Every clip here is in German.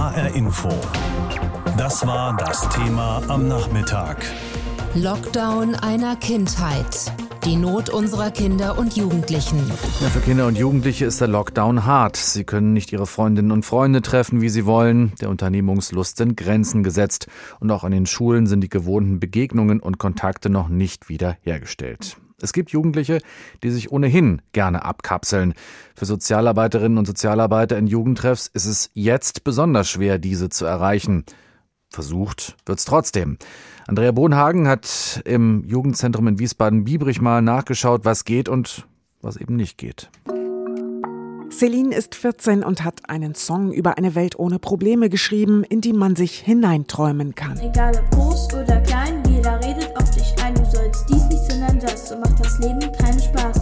HR Info. Das war das Thema am Nachmittag. Lockdown einer Kindheit. Die Not unserer Kinder und Jugendlichen. Ja, für Kinder und Jugendliche ist der Lockdown hart. Sie können nicht ihre Freundinnen und Freunde treffen, wie sie wollen. Der Unternehmungslust sind Grenzen gesetzt. Und auch an den Schulen sind die gewohnten Begegnungen und Kontakte noch nicht wieder hergestellt. Es gibt Jugendliche, die sich ohnehin gerne abkapseln. Für Sozialarbeiterinnen und Sozialarbeiter in Jugendtreffs ist es jetzt besonders schwer, diese zu erreichen. Versucht wird's trotzdem. Andrea Bohnhagen hat im Jugendzentrum in Wiesbaden-Biebrich mal nachgeschaut, was geht und was eben nicht geht. Celine ist 14 und hat einen Song über eine Welt ohne Probleme geschrieben, in die man sich hineinträumen kann. Egal ob groß oder klein, das. So macht das Leben keinen Spaß.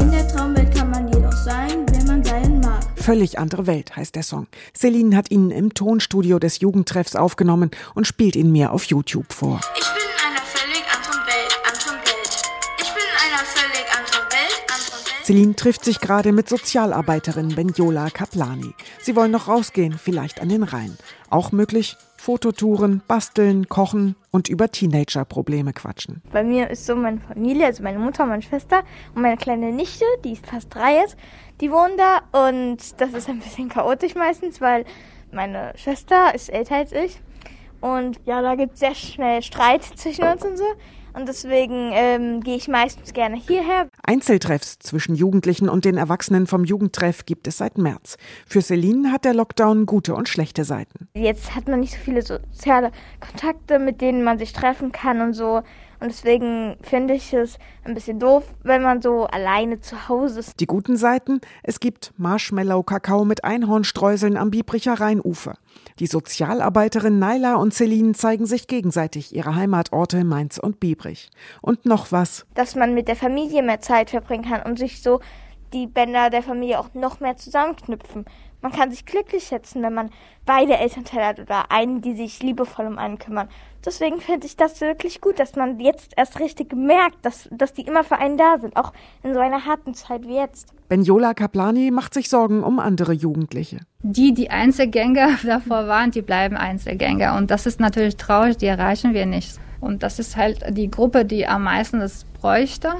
In der Traumwelt kann man jedoch sein, wer man sein mag. Völlig andere Welt heißt der Song. Celine hat ihn im Tonstudio des Jugendtreffs aufgenommen und spielt ihn mir auf YouTube vor. Ich bin in einer völlig anderen Welt, anderen Welt. Ich bin in einer völlig anderen Welt, anderen Welt. Celine trifft sich gerade mit Sozialarbeiterin Benjola Kaplani. Sie wollen noch rausgehen, vielleicht an den Rhein. Auch möglich Fototouren, basteln, kochen und über Teenager-Probleme quatschen. Bei mir ist so meine Familie, also meine Mutter, meine Schwester und meine kleine Nichte, die ist fast drei jetzt, die wohnen da und das ist ein bisschen chaotisch meistens, weil meine Schwester ist älter als ich und ja, da gibt es sehr schnell Streit zwischen uns und so. Und deswegen ähm, gehe ich meistens gerne hierher. Einzeltreffs zwischen Jugendlichen und den Erwachsenen vom Jugendtreff gibt es seit März. Für Celine hat der Lockdown gute und schlechte Seiten. Jetzt hat man nicht so viele soziale Kontakte, mit denen man sich treffen kann und so. Und deswegen finde ich es ein bisschen doof, wenn man so alleine zu Hause ist. Die guten Seiten? Es gibt Marshmallow-Kakao mit Einhornstreuseln am Biebricher Rheinufer. Die Sozialarbeiterin Naila und Celine zeigen sich gegenseitig ihre Heimatorte Mainz und Biebrich. Und noch was. Dass man mit der Familie mehr Zeit verbringen kann und sich so die Bänder der Familie auch noch mehr zusammenknüpfen. Man kann sich glücklich schätzen, wenn man beide Elternteile hat oder einen, die sich liebevoll um einen kümmern. Deswegen finde ich das wirklich gut, dass man jetzt erst richtig merkt, dass, dass die immer für einen da sind, auch in so einer harten Zeit wie jetzt. Benjola Kaplani macht sich Sorgen um andere Jugendliche. Die, die Einzelgänger davor waren, die bleiben Einzelgänger. Und das ist natürlich traurig, die erreichen wir nicht. Und das ist halt die Gruppe, die am meisten das bräuchte.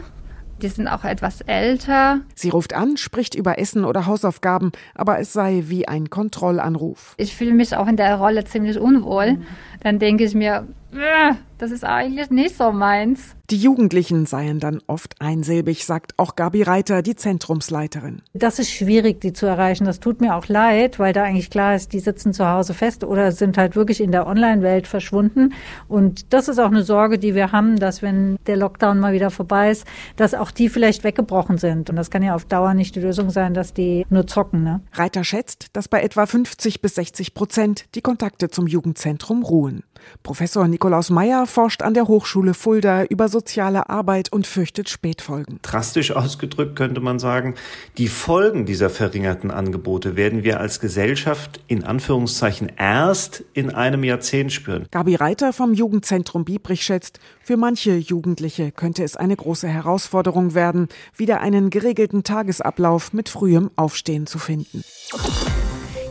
Die sind auch etwas älter. Sie ruft an, spricht über Essen oder Hausaufgaben, aber es sei wie ein Kontrollanruf. Ich fühle mich auch in der Rolle ziemlich unwohl. Dann denke ich mir, äh, das ist eigentlich nicht so meins. Die Jugendlichen seien dann oft einsilbig, sagt auch Gabi Reiter, die Zentrumsleiterin. Das ist schwierig, die zu erreichen. Das tut mir auch leid, weil da eigentlich klar ist, die sitzen zu Hause fest oder sind halt wirklich in der Online-Welt verschwunden. Und das ist auch eine Sorge, die wir haben, dass wenn der Lockdown mal wieder vorbei ist, dass auch die vielleicht weggebrochen sind. Und das kann ja auf Dauer nicht die Lösung sein, dass die nur zocken. Ne? Reiter schätzt, dass bei etwa 50 bis 60 Prozent die Kontakte zum Jugendzentrum ruhen. Professor Nikolaus Meyer forscht an der Hochschule Fulda über soziale Arbeit und fürchtet Spätfolgen. Drastisch ausgedrückt könnte man sagen, die Folgen dieser verringerten Angebote werden wir als Gesellschaft in Anführungszeichen erst in einem Jahrzehnt spüren. Gabi Reiter vom Jugendzentrum Biebrich schätzt, für manche Jugendliche könnte es eine große Herausforderung werden, wieder einen geregelten Tagesablauf mit frühem Aufstehen zu finden.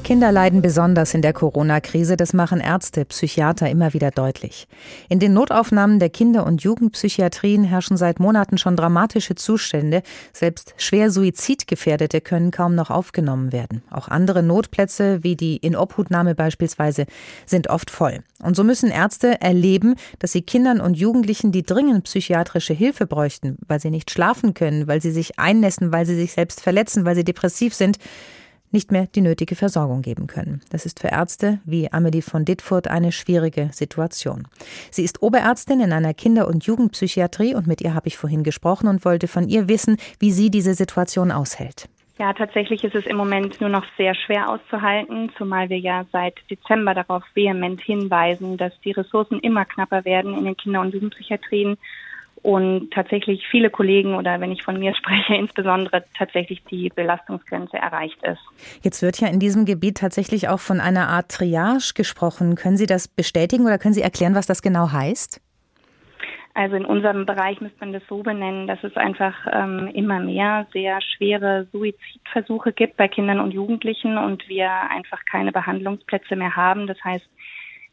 Kinder leiden besonders in der Corona-Krise, das machen Ärzte, Psychiater immer wieder deutlich. In den Notaufnahmen der Kinder- und Jugendpsychiatrien herrschen seit Monaten schon dramatische Zustände. Selbst schwer Suizidgefährdete können kaum noch aufgenommen werden. Auch andere Notplätze, wie die Inobhutnahme beispielsweise, sind oft voll. Und so müssen Ärzte erleben, dass sie Kindern und Jugendlichen, die dringend psychiatrische Hilfe bräuchten, weil sie nicht schlafen können, weil sie sich einnässen, weil sie sich selbst verletzen, weil sie depressiv sind, nicht mehr die nötige Versorgung geben können. Das ist für Ärzte wie Amelie von Dittfurt eine schwierige Situation. Sie ist Oberärztin in einer Kinder- und Jugendpsychiatrie und mit ihr habe ich vorhin gesprochen und wollte von ihr wissen, wie sie diese Situation aushält. Ja, tatsächlich ist es im Moment nur noch sehr schwer auszuhalten, zumal wir ja seit Dezember darauf vehement hinweisen, dass die Ressourcen immer knapper werden in den Kinder- und Jugendpsychiatrien und tatsächlich viele Kollegen oder wenn ich von mir spreche, insbesondere tatsächlich die Belastungsgrenze erreicht ist. Jetzt wird ja in diesem Gebiet tatsächlich auch von einer Art Triage gesprochen. Können Sie das bestätigen oder können Sie erklären, was das genau heißt? Also in unserem Bereich müsste man das so benennen, dass es einfach ähm, immer mehr sehr schwere Suizidversuche gibt bei Kindern und Jugendlichen und wir einfach keine Behandlungsplätze mehr haben. Das heißt,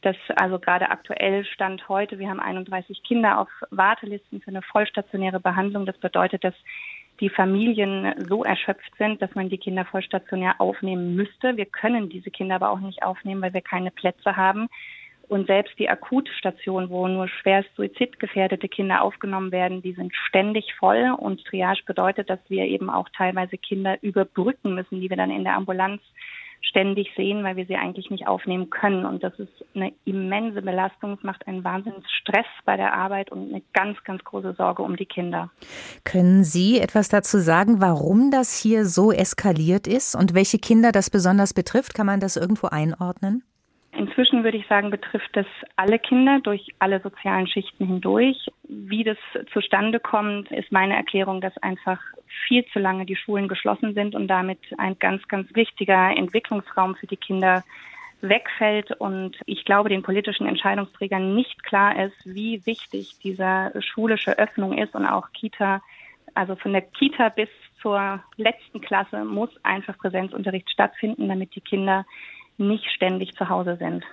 dass also gerade aktuell Stand heute, wir haben 31 Kinder auf Wartelisten für eine vollstationäre Behandlung. Das bedeutet, dass die Familien so erschöpft sind, dass man die Kinder vollstationär aufnehmen müsste. Wir können diese Kinder aber auch nicht aufnehmen, weil wir keine Plätze haben. Und selbst die Akutstationen, wo nur schwerst suizidgefährdete Kinder aufgenommen werden, die sind ständig voll. Und Triage bedeutet, dass wir eben auch teilweise Kinder überbrücken müssen, die wir dann in der Ambulanz ständig sehen, weil wir sie eigentlich nicht aufnehmen können. Und das ist eine immense Belastung. Es macht einen wahnsinnigen Stress bei der Arbeit und eine ganz, ganz große Sorge um die Kinder. Können Sie etwas dazu sagen, warum das hier so eskaliert ist und welche Kinder das besonders betrifft? Kann man das irgendwo einordnen? Inzwischen würde ich sagen, betrifft das alle Kinder durch alle sozialen Schichten hindurch. Wie das zustande kommt, ist meine Erklärung, dass einfach viel zu lange die Schulen geschlossen sind und damit ein ganz, ganz wichtiger Entwicklungsraum für die Kinder wegfällt und ich glaube, den politischen Entscheidungsträgern nicht klar ist, wie wichtig diese schulische Öffnung ist und auch Kita, also von der Kita bis zur letzten Klasse muss einfach Präsenzunterricht stattfinden, damit die Kinder nicht ständig zu Hause sind.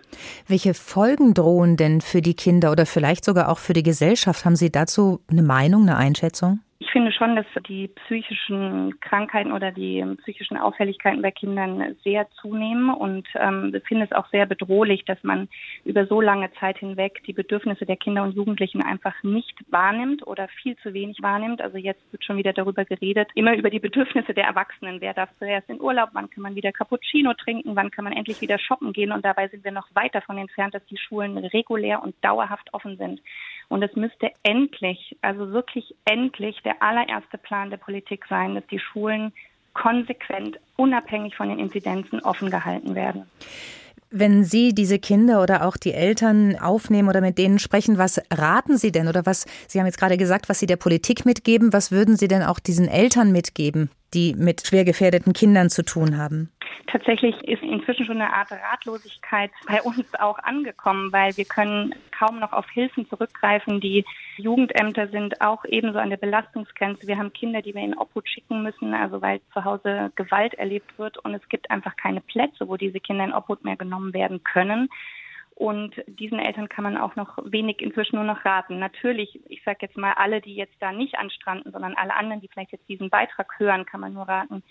Welche Folgen drohen denn für die Kinder oder vielleicht sogar auch für die Gesellschaft? Haben Sie dazu eine Meinung, eine Einschätzung? Ich finde schon, dass die psychischen Krankheiten oder die psychischen Auffälligkeiten bei Kindern sehr zunehmen und ähm, finde es auch sehr bedrohlich, dass man über so lange Zeit hinweg die Bedürfnisse der Kinder und Jugendlichen einfach nicht wahrnimmt oder viel zu wenig wahrnimmt. Also jetzt wird schon wieder darüber geredet, immer über die Bedürfnisse der Erwachsenen. Wer darf zuerst in Urlaub? Wann kann man wieder Cappuccino trinken? Wann kann man endlich wieder shoppen gehen? Und dabei sind wir noch weit davon entfernt, dass die Schulen regulär und dauerhaft offen sind. Und es müsste endlich, also wirklich endlich der allererste Plan der Politik sein, dass die Schulen konsequent, unabhängig von den Inzidenzen offen gehalten werden. Wenn Sie diese Kinder oder auch die Eltern aufnehmen oder mit denen sprechen, was raten Sie denn? Oder was, Sie haben jetzt gerade gesagt, was Sie der Politik mitgeben, was würden Sie denn auch diesen Eltern mitgeben, die mit schwer gefährdeten Kindern zu tun haben? Tatsächlich ist inzwischen schon eine Art Ratlosigkeit bei uns auch angekommen, weil wir können kaum noch auf Hilfen zurückgreifen. Die Jugendämter sind auch ebenso an der Belastungsgrenze. Wir haben Kinder, die wir in Obhut schicken müssen, also weil zu Hause Gewalt erlebt wird und es gibt einfach keine Plätze, wo diese Kinder in Obhut mehr genommen werden können. Und diesen Eltern kann man auch noch wenig inzwischen nur noch raten. Natürlich, ich sage jetzt mal, alle, die jetzt da nicht anstranden, sondern alle anderen, die vielleicht jetzt diesen Beitrag hören, kann man nur raten,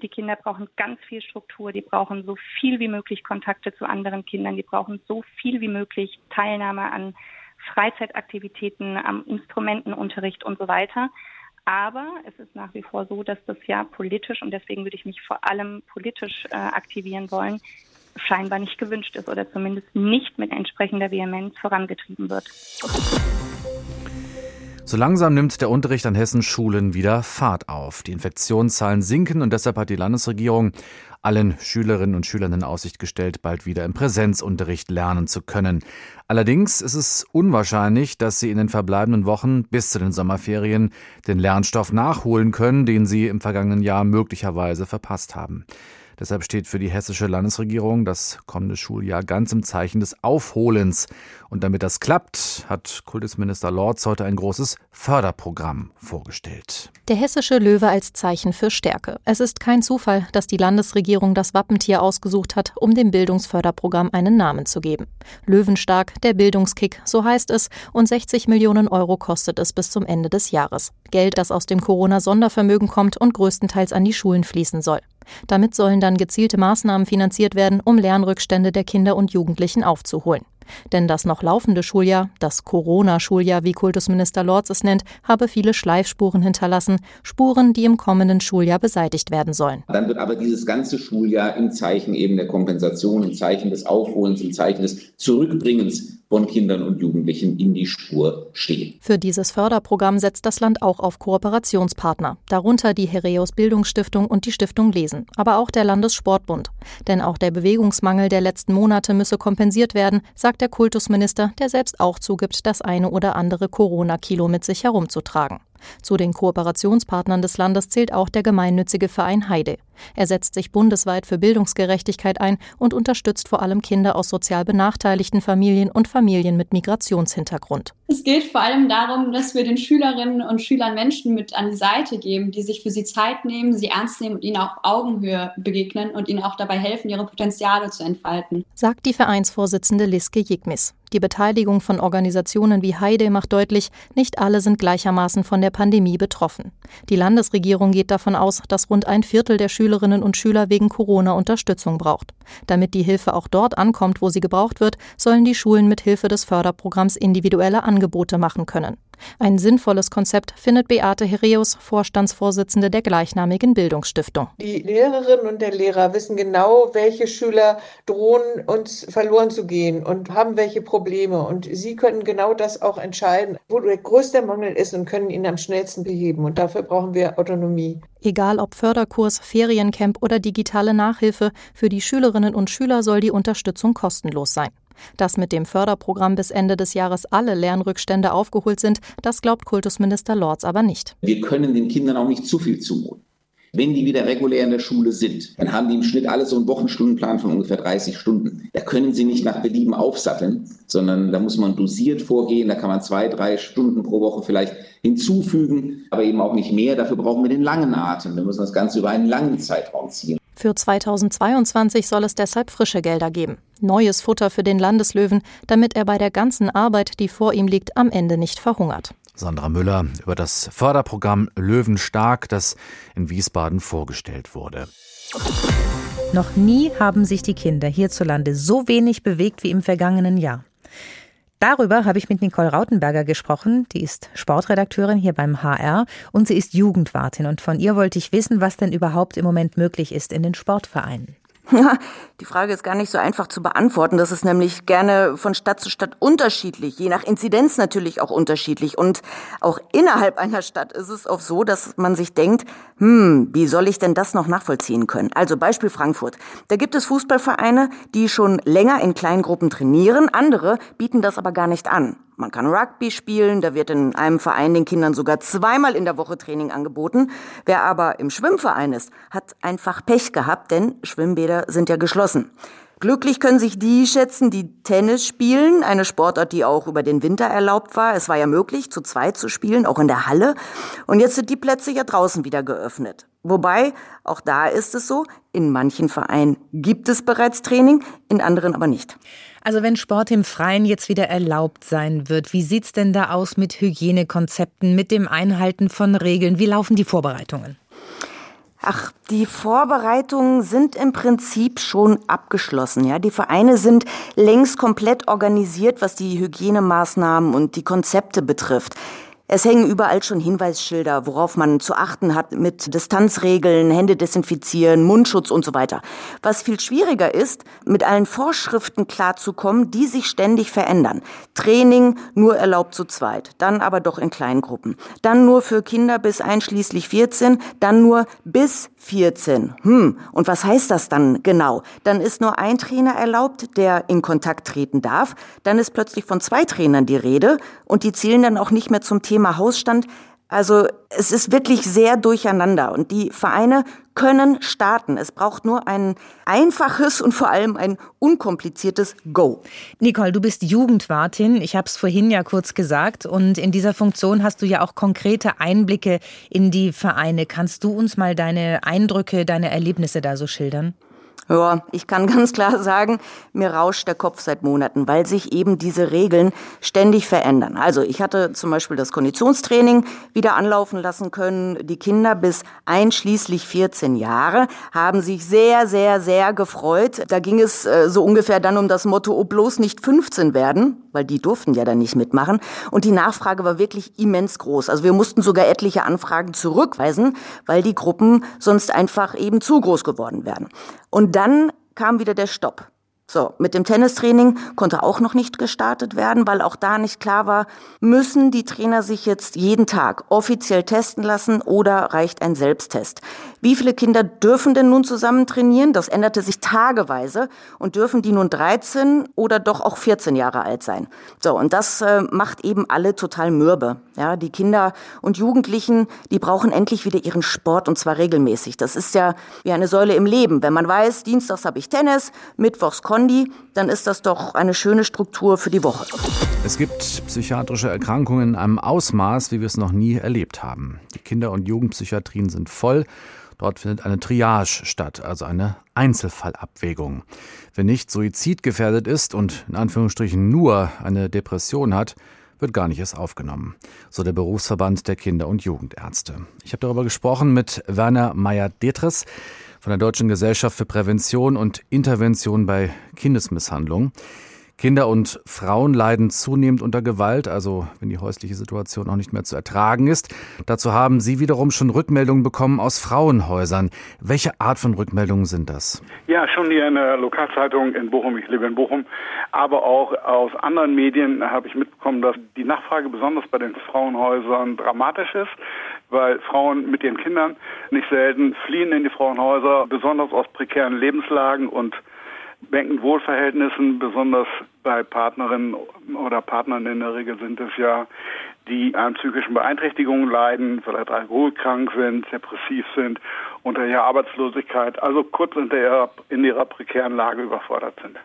die Kinder brauchen ganz viel Struktur, die brauchen so viel wie möglich Kontakte zu anderen Kindern, die brauchen so viel wie möglich Teilnahme an Freizeitaktivitäten, am Instrumentenunterricht und so weiter. Aber es ist nach wie vor so, dass das ja politisch, und deswegen würde ich mich vor allem politisch äh, aktivieren wollen, scheinbar nicht gewünscht ist oder zumindest nicht mit entsprechender Vehemenz vorangetrieben wird. So langsam nimmt der Unterricht an Hessens Schulen wieder Fahrt auf. Die Infektionszahlen sinken und deshalb hat die Landesregierung allen Schülerinnen und Schülern in Aussicht gestellt, bald wieder im Präsenzunterricht lernen zu können. Allerdings ist es unwahrscheinlich, dass sie in den verbleibenden Wochen bis zu den Sommerferien den Lernstoff nachholen können, den sie im vergangenen Jahr möglicherweise verpasst haben. Deshalb steht für die hessische Landesregierung das kommende Schuljahr ganz im Zeichen des Aufholens. Und damit das klappt, hat Kultusminister Lorz heute ein großes Förderprogramm vorgestellt. Der hessische Löwe als Zeichen für Stärke. Es ist kein Zufall, dass die Landesregierung das Wappentier ausgesucht hat, um dem Bildungsförderprogramm einen Namen zu geben. Löwenstark, der Bildungskick, so heißt es, und 60 Millionen Euro kostet es bis zum Ende des Jahres. Geld, das aus dem Corona-Sondervermögen kommt und größtenteils an die Schulen fließen soll. Damit sollen dann gezielte Maßnahmen finanziert werden, um Lernrückstände der Kinder und Jugendlichen aufzuholen. Denn das noch laufende Schuljahr, das Corona-Schuljahr, wie Kultusminister Lorz es nennt, habe viele Schleifspuren hinterlassen, Spuren, die im kommenden Schuljahr beseitigt werden sollen. Dann wird aber dieses ganze Schuljahr im Zeichen eben der Kompensation, im Zeichen des Aufholens, im Zeichen des Zurückbringens von Kindern und Jugendlichen in die Spur stehen. Für dieses Förderprogramm setzt das Land auch auf Kooperationspartner, darunter die Hereus Bildungsstiftung und die Stiftung Lesen, aber auch der Landessportbund. Denn auch der Bewegungsmangel der letzten Monate müsse kompensiert werden, sagt der Kultusminister, der selbst auch zugibt, das eine oder andere Corona-Kilo mit sich herumzutragen. Zu den Kooperationspartnern des Landes zählt auch der gemeinnützige Verein Heide. Er setzt sich bundesweit für Bildungsgerechtigkeit ein und unterstützt vor allem Kinder aus sozial benachteiligten Familien und Familien mit Migrationshintergrund. Es geht vor allem darum, dass wir den Schülerinnen und Schülern Menschen mit an die Seite geben, die sich für sie Zeit nehmen, sie ernst nehmen und ihnen auf Augenhöhe begegnen und ihnen auch dabei helfen, ihre Potenziale zu entfalten. Sagt die Vereinsvorsitzende Liske Jigmis. Die Beteiligung von Organisationen wie Heide macht deutlich, nicht alle sind gleichermaßen von der Pandemie betroffen. Die Landesregierung geht davon aus, dass rund ein Viertel der Schülerinnen und Schüler wegen Corona Unterstützung braucht. Damit die Hilfe auch dort ankommt, wo sie gebraucht wird, sollen die Schulen mit Hilfe des Förderprogramms individuelle Angebote machen können. Ein sinnvolles Konzept findet Beate Hereus, Vorstandsvorsitzende der gleichnamigen Bildungsstiftung. Die Lehrerinnen und der Lehrer wissen genau, welche Schüler drohen, uns verloren zu gehen und haben welche Probleme. Und sie können genau das auch entscheiden, wo der größte Mangel ist und können ihn am schnellsten beheben. Und dafür brauchen wir Autonomie. Egal ob Förderkurs, Feriencamp oder digitale Nachhilfe, für die Schülerinnen und Schüler soll die Unterstützung kostenlos sein. Dass mit dem Förderprogramm bis Ende des Jahres alle Lernrückstände aufgeholt sind, das glaubt Kultusminister Lorz aber nicht. Wir können den Kindern auch nicht zu viel zumuten. Wenn die wieder regulär in der Schule sind, dann haben die im Schnitt alle so einen Wochenstundenplan von ungefähr 30 Stunden. Da können sie nicht nach Belieben aufsatteln, sondern da muss man dosiert vorgehen. Da kann man zwei, drei Stunden pro Woche vielleicht hinzufügen, aber eben auch nicht mehr. Dafür brauchen wir den langen Atem. Wir müssen das Ganze über einen langen Zeitraum ziehen. Für 2022 soll es deshalb frische Gelder geben. Neues Futter für den Landeslöwen, damit er bei der ganzen Arbeit, die vor ihm liegt, am Ende nicht verhungert. Sandra Müller über das Förderprogramm Löwenstark, das in Wiesbaden vorgestellt wurde. Noch nie haben sich die Kinder hierzulande so wenig bewegt wie im vergangenen Jahr. Darüber habe ich mit Nicole Rautenberger gesprochen. Die ist Sportredakteurin hier beim HR und sie ist Jugendwartin. Und von ihr wollte ich wissen, was denn überhaupt im Moment möglich ist in den Sportvereinen. Ja, die Frage ist gar nicht so einfach zu beantworten. Das ist nämlich gerne von Stadt zu Stadt unterschiedlich, je nach Inzidenz natürlich auch unterschiedlich. Und auch innerhalb einer Stadt ist es oft so, dass man sich denkt, hm, wie soll ich denn das noch nachvollziehen können? Also Beispiel Frankfurt. Da gibt es Fußballvereine, die schon länger in kleinen Gruppen trainieren, andere bieten das aber gar nicht an. Man kann Rugby spielen, da wird in einem Verein den Kindern sogar zweimal in der Woche Training angeboten. Wer aber im Schwimmverein ist, hat einfach Pech gehabt, denn Schwimmbäder sind ja geschlossen. Glücklich können sich die schätzen, die Tennis spielen, eine Sportart, die auch über den Winter erlaubt war. Es war ja möglich, zu zweit zu spielen, auch in der Halle. Und jetzt sind die Plätze ja draußen wieder geöffnet. Wobei, auch da ist es so, in manchen Vereinen gibt es bereits Training, in anderen aber nicht. Also wenn Sport im Freien jetzt wieder erlaubt sein wird, wie sieht's denn da aus mit Hygienekonzepten, mit dem Einhalten von Regeln? Wie laufen die Vorbereitungen? Ach, die Vorbereitungen sind im Prinzip schon abgeschlossen. Ja, die Vereine sind längst komplett organisiert, was die Hygienemaßnahmen und die Konzepte betrifft. Es hängen überall schon Hinweisschilder, worauf man zu achten hat mit Distanzregeln, Hände desinfizieren, Mundschutz und so weiter. Was viel schwieriger ist, mit allen Vorschriften klarzukommen, die sich ständig verändern. Training nur erlaubt zu zweit, dann aber doch in kleinen Gruppen. Dann nur für Kinder bis einschließlich 14, dann nur bis 14. Hm, und was heißt das dann genau? Dann ist nur ein Trainer erlaubt, der in Kontakt treten darf. Dann ist plötzlich von zwei Trainern die Rede und die zählen dann auch nicht mehr zum Thema Thema Hausstand. Also es ist wirklich sehr durcheinander und die Vereine können starten. Es braucht nur ein einfaches und vor allem ein unkompliziertes Go. Nicole, du bist Jugendwartin. Ich habe es vorhin ja kurz gesagt. Und in dieser Funktion hast du ja auch konkrete Einblicke in die Vereine. Kannst du uns mal deine Eindrücke, deine Erlebnisse da so schildern? Ja, ich kann ganz klar sagen, mir rauscht der Kopf seit Monaten, weil sich eben diese Regeln ständig verändern. Also ich hatte zum Beispiel das Konditionstraining wieder anlaufen lassen können. Die Kinder bis einschließlich 14 Jahre haben sich sehr, sehr, sehr gefreut. Da ging es äh, so ungefähr dann um das Motto, oh bloß nicht 15 werden, weil die durften ja dann nicht mitmachen. Und die Nachfrage war wirklich immens groß. Also wir mussten sogar etliche Anfragen zurückweisen, weil die Gruppen sonst einfach eben zu groß geworden wären. Und dann kam wieder der Stopp. So, mit dem Tennistraining konnte auch noch nicht gestartet werden, weil auch da nicht klar war, müssen die Trainer sich jetzt jeden Tag offiziell testen lassen oder reicht ein Selbsttest? Wie viele Kinder dürfen denn nun zusammen trainieren? Das änderte sich tageweise. Und dürfen die nun 13 oder doch auch 14 Jahre alt sein? So, und das äh, macht eben alle total mürbe. Ja, die Kinder und Jugendlichen, die brauchen endlich wieder ihren Sport und zwar regelmäßig. Das ist ja wie eine Säule im Leben. Wenn man weiß, Dienstags habe ich Tennis, Mittwochs Kondi, dann ist das doch eine schöne Struktur für die Woche. Es gibt psychiatrische Erkrankungen in einem Ausmaß, wie wir es noch nie erlebt haben. Die Kinder- und Jugendpsychiatrien sind voll. Dort findet eine Triage statt, also eine Einzelfallabwägung. Wer nicht suizidgefährdet ist und in Anführungsstrichen nur eine Depression hat, wird gar nicht erst aufgenommen, so der Berufsverband der Kinder- und Jugendärzte. Ich habe darüber gesprochen mit Werner Meyer-Detres von der Deutschen Gesellschaft für Prävention und Intervention bei Kindesmisshandlung. Kinder und Frauen leiden zunehmend unter Gewalt, also wenn die häusliche Situation auch nicht mehr zu ertragen ist. Dazu haben Sie wiederum schon Rückmeldungen bekommen aus Frauenhäusern. Welche Art von Rückmeldungen sind das? Ja, schon hier in der Lokalzeitung in Bochum, ich lebe in Bochum, aber auch aus anderen Medien habe ich mitbekommen, dass die Nachfrage besonders bei den Frauenhäusern dramatisch ist weil Frauen mit ihren Kindern nicht selten fliehen in die Frauenhäuser, besonders aus prekären Lebenslagen und Wohlverhältnissen, besonders bei Partnerinnen oder Partnern in der Regel sind es ja, die an psychischen Beeinträchtigungen leiden, vielleicht alkoholkrank sind, depressiv sind, unter ihrer Arbeitslosigkeit, also kurz in ihrer, in ihrer prekären Lage überfordert sind.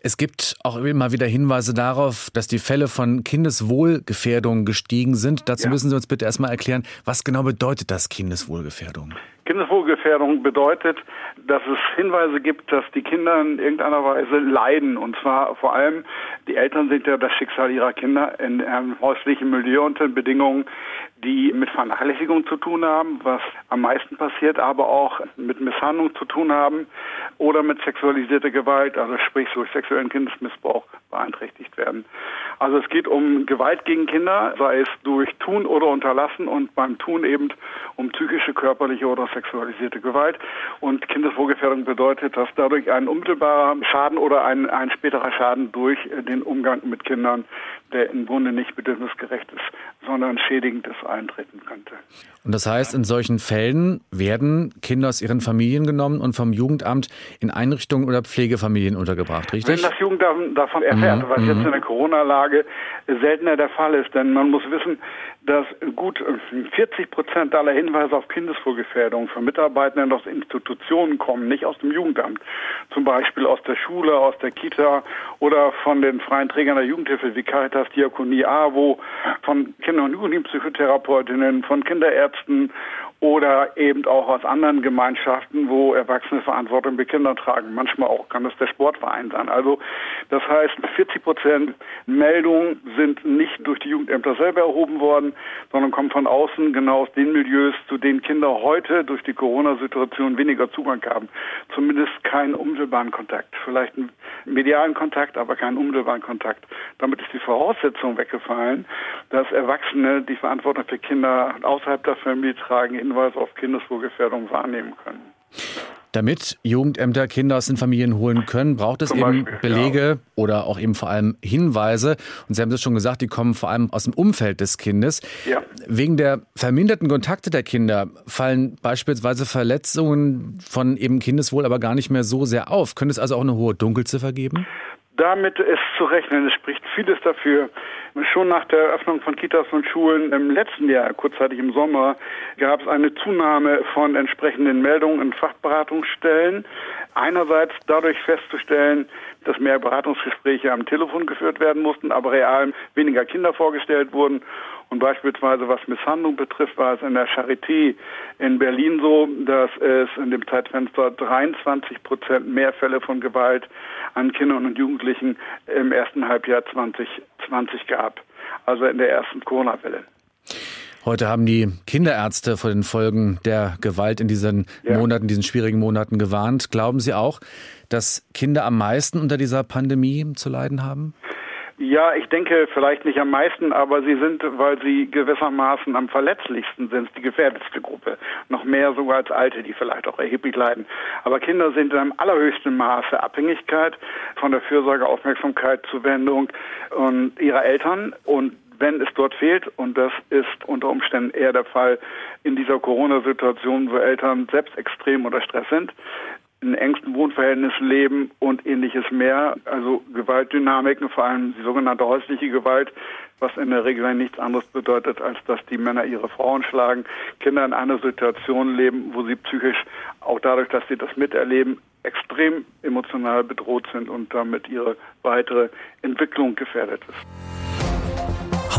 Es gibt auch immer wieder Hinweise darauf, dass die Fälle von Kindeswohlgefährdung gestiegen sind. Dazu ja. müssen Sie uns bitte erstmal erklären, was genau bedeutet das Kindeswohlgefährdung? Kindeswohlgefährdung bedeutet, dass es Hinweise gibt, dass die Kinder in irgendeiner Weise leiden. Und zwar vor allem, die Eltern sind ja das Schicksal ihrer Kinder in einem häuslichen Milieu unter Bedingungen, die mit Vernachlässigung zu tun haben, was am meisten passiert, aber auch mit Misshandlung zu tun haben oder mit sexualisierter Gewalt, also sprich durch sexuellen Kindesmissbrauch beeinträchtigt werden. Also es geht um Gewalt gegen Kinder, sei es durch Tun oder Unterlassen und beim Tun eben um psychische, körperliche oder sexualisierte Gewalt. Und Kindeswohlgefährdung bedeutet, dass dadurch ein unmittelbarer Schaden oder ein, ein späterer Schaden durch den Umgang mit Kindern, der im Grunde nicht bedürfnisgerecht ist, sondern schädigend ist, eintreten könnte. Und das heißt, in solchen Fällen werden Kinder aus ihren Familien genommen und vom Jugendamt in Einrichtungen oder Pflegefamilien untergebracht, richtig? Wenn das Jugendamt davon erfährt, mhm. was jetzt mhm. in der Corona-Lage seltener der Fall ist, denn man muss wissen, dass gut 40 Prozent aller Hinweise auf Kindeswohlgefährdung von Mitarbeitenden aus Institutionen kommen, nicht aus dem Jugendamt. Zum Beispiel aus der Schule, aus der Kita oder von den freien Trägern der Jugendhilfe wie Caritas, Diakonie, AWO, von Kinder- und Jugendtherapeutinnen, von Kinderärzten oder eben auch aus anderen Gemeinschaften, wo Erwachsene Verantwortung für Kinder tragen. Manchmal auch kann das der Sportverein sein. Also das heißt, 40 Prozent Meldungen sind nicht durch die Jugendämter selber erhoben worden, sondern kommen von außen, genau aus den Milieus, zu denen Kinder heute durch die Corona-Situation weniger Zugang haben. Zumindest keinen unmittelbaren Kontakt. Vielleicht einen medialen Kontakt, aber keinen unmittelbaren Kontakt. Damit ist die Voraussetzung weggefallen, dass Erwachsene die Verantwortung für Kinder außerhalb der Familie tragen, Hinweise auf Kindeswohlgefährdung wahrnehmen können. Damit Jugendämter Kinder aus den Familien holen können, braucht es Zum eben Beispiel, Belege ja. oder auch eben vor allem Hinweise. Und Sie haben es schon gesagt, die kommen vor allem aus dem Umfeld des Kindes. Ja. Wegen der verminderten Kontakte der Kinder fallen beispielsweise Verletzungen von eben Kindeswohl aber gar nicht mehr so sehr auf. Könnte es also auch eine hohe Dunkelziffer geben? Damit ist zu rechnen. Es spricht vieles dafür. Schon nach der Eröffnung von Kitas und Schulen im letzten Jahr, kurzzeitig im Sommer, gab es eine Zunahme von entsprechenden Meldungen in Fachberatungsstellen. Einerseits dadurch festzustellen, dass mehr Beratungsgespräche am Telefon geführt werden mussten, aber real weniger Kinder vorgestellt wurden. Und beispielsweise was Misshandlung betrifft, war es in der Charité in Berlin so, dass es in dem Zeitfenster 23 Prozent mehr Fälle von Gewalt an Kindern und Jugendlichen im ersten Halbjahr 2020 gab. Also in der ersten Corona-Welle. Heute haben die Kinderärzte vor den Folgen der Gewalt in diesen ja. Monaten, diesen schwierigen Monaten gewarnt. Glauben Sie auch, dass Kinder am meisten unter dieser Pandemie zu leiden haben? Ja, ich denke vielleicht nicht am meisten, aber sie sind, weil sie gewissermaßen am verletzlichsten sind, die gefährdetste Gruppe. Noch mehr sogar als Alte, die vielleicht auch erheblich leiden. Aber Kinder sind in einem allerhöchsten Maße Abhängigkeit von der Fürsorge, Aufmerksamkeit, Zuwendung und ihrer Eltern und wenn es dort fehlt, und das ist unter Umständen eher der Fall in dieser Corona-Situation, wo Eltern selbst extrem unter Stress sind, in engsten Wohnverhältnissen leben und ähnliches mehr. Also Gewaltdynamiken, vor allem die sogenannte häusliche Gewalt, was in der Regel nichts anderes bedeutet, als dass die Männer ihre Frauen schlagen, Kinder in einer Situation leben, wo sie psychisch, auch dadurch, dass sie das miterleben, extrem emotional bedroht sind und damit ihre weitere Entwicklung gefährdet ist.